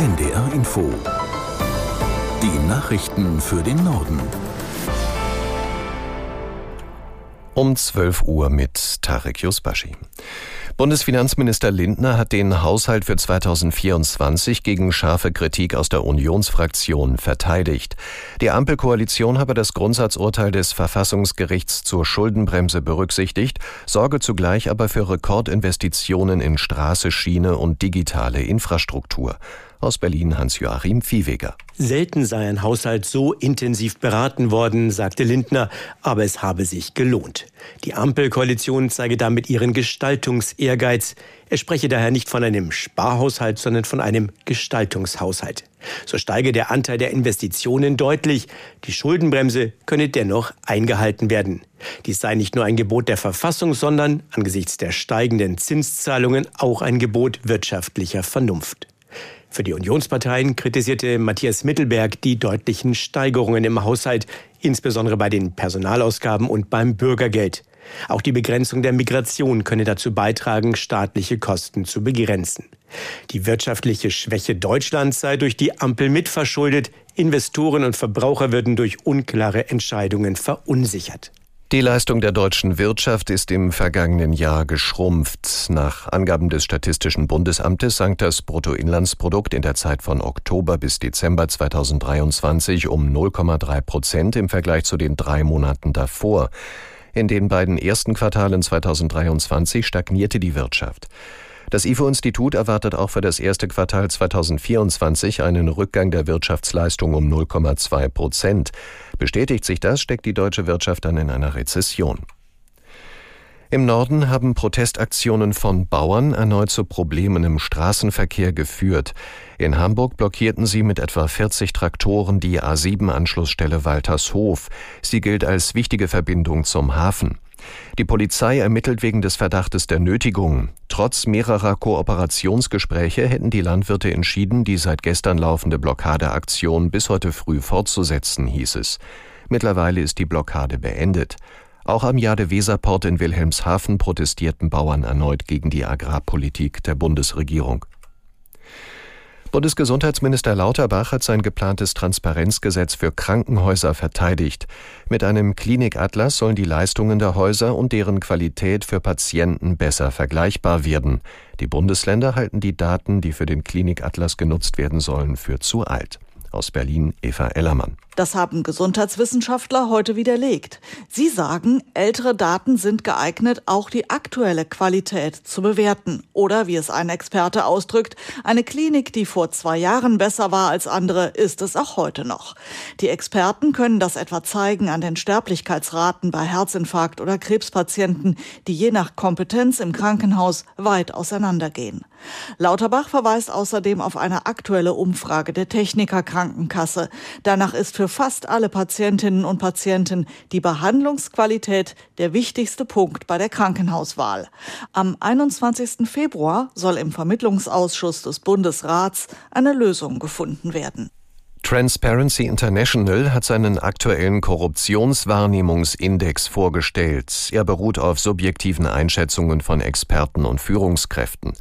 NDR Info. Die Nachrichten für den Norden. Um 12 Uhr mit Tarek Yusbashi. Bundesfinanzminister Lindner hat den Haushalt für 2024 gegen scharfe Kritik aus der Unionsfraktion verteidigt. Die Ampelkoalition habe das Grundsatzurteil des Verfassungsgerichts zur Schuldenbremse berücksichtigt, sorge zugleich aber für Rekordinvestitionen in Straße, Schiene und digitale Infrastruktur. Aus Berlin Hans-Joachim Viehweger. Selten sei ein Haushalt so intensiv beraten worden, sagte Lindner, aber es habe sich gelohnt. Die Ampelkoalition zeige damit ihren Gestaltungsehrgeiz. Er spreche daher nicht von einem Sparhaushalt, sondern von einem Gestaltungshaushalt. So steige der Anteil der Investitionen deutlich. Die Schuldenbremse könne dennoch eingehalten werden. Dies sei nicht nur ein Gebot der Verfassung, sondern angesichts der steigenden Zinszahlungen auch ein Gebot wirtschaftlicher Vernunft. Für die Unionsparteien kritisierte Matthias Mittelberg die deutlichen Steigerungen im Haushalt, insbesondere bei den Personalausgaben und beim Bürgergeld. Auch die Begrenzung der Migration könne dazu beitragen, staatliche Kosten zu begrenzen. Die wirtschaftliche Schwäche Deutschlands sei durch die Ampel mitverschuldet, Investoren und Verbraucher würden durch unklare Entscheidungen verunsichert. Die Leistung der deutschen Wirtschaft ist im vergangenen Jahr geschrumpft. Nach Angaben des Statistischen Bundesamtes sank das Bruttoinlandsprodukt in der Zeit von Oktober bis Dezember 2023 um 0,3 Prozent im Vergleich zu den drei Monaten davor. In den beiden ersten Quartalen 2023 stagnierte die Wirtschaft. Das IFO-Institut erwartet auch für das erste Quartal 2024 einen Rückgang der Wirtschaftsleistung um 0,2 Prozent. Bestätigt sich das, steckt die deutsche Wirtschaft dann in einer Rezession. Im Norden haben Protestaktionen von Bauern erneut zu Problemen im Straßenverkehr geführt. In Hamburg blockierten sie mit etwa 40 Traktoren die A7-Anschlussstelle Waltershof. Sie gilt als wichtige Verbindung zum Hafen. Die Polizei ermittelt wegen des Verdachtes der Nötigung. Trotz mehrerer Kooperationsgespräche hätten die Landwirte entschieden, die seit gestern laufende Blockadeaktion bis heute früh fortzusetzen, hieß es. Mittlerweile ist die Blockade beendet. Auch am Jade-Weser-Port in Wilhelmshaven protestierten Bauern erneut gegen die Agrarpolitik der Bundesregierung. Bundesgesundheitsminister Lauterbach hat sein geplantes Transparenzgesetz für Krankenhäuser verteidigt. Mit einem Klinikatlas sollen die Leistungen der Häuser und deren Qualität für Patienten besser vergleichbar werden. Die Bundesländer halten die Daten, die für den Klinikatlas genutzt werden sollen, für zu alt. Aus Berlin Eva Ellermann. Das haben Gesundheitswissenschaftler heute widerlegt. Sie sagen, ältere Daten sind geeignet, auch die aktuelle Qualität zu bewerten. Oder wie es ein Experte ausdrückt, eine Klinik, die vor zwei Jahren besser war als andere, ist es auch heute noch. Die Experten können das etwa zeigen an den Sterblichkeitsraten bei Herzinfarkt oder Krebspatienten, die je nach Kompetenz im Krankenhaus weit auseinandergehen. Lauterbach verweist außerdem auf eine aktuelle Umfrage der Techniker Krankenkasse. Danach ist für fast alle Patientinnen und Patienten die Behandlungsqualität der wichtigste Punkt bei der Krankenhauswahl. Am 21. Februar soll im Vermittlungsausschuss des Bundesrats eine Lösung gefunden werden. Transparency International hat seinen aktuellen Korruptionswahrnehmungsindex vorgestellt. Er beruht auf subjektiven Einschätzungen von Experten und Führungskräften.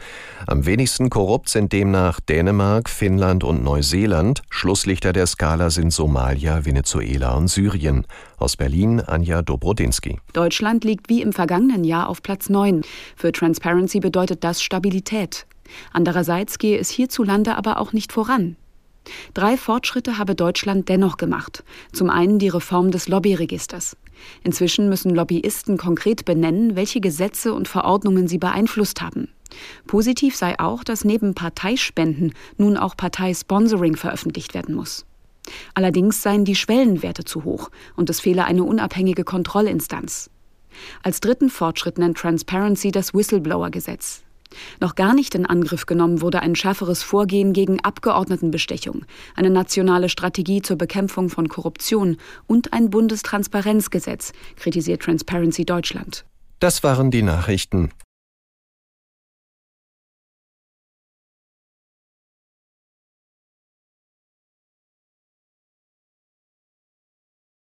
Am wenigsten korrupt sind demnach Dänemark, Finnland und Neuseeland. Schlusslichter der Skala sind Somalia, Venezuela und Syrien. Aus Berlin Anja Dobrodinsky. Deutschland liegt wie im vergangenen Jahr auf Platz 9. Für Transparency bedeutet das Stabilität. Andererseits gehe es hierzulande aber auch nicht voran. Drei Fortschritte habe Deutschland dennoch gemacht. Zum einen die Reform des Lobbyregisters. Inzwischen müssen Lobbyisten konkret benennen, welche Gesetze und Verordnungen sie beeinflusst haben. Positiv sei auch, dass neben Parteispenden nun auch Parteisponsoring veröffentlicht werden muss. Allerdings seien die Schwellenwerte zu hoch und es fehle eine unabhängige Kontrollinstanz. Als dritten Fortschritt nennt Transparency das Whistleblower-Gesetz. Noch gar nicht in Angriff genommen wurde ein schärferes Vorgehen gegen Abgeordnetenbestechung, eine nationale Strategie zur Bekämpfung von Korruption und ein Bundestransparenzgesetz, kritisiert Transparency Deutschland. Das waren die Nachrichten.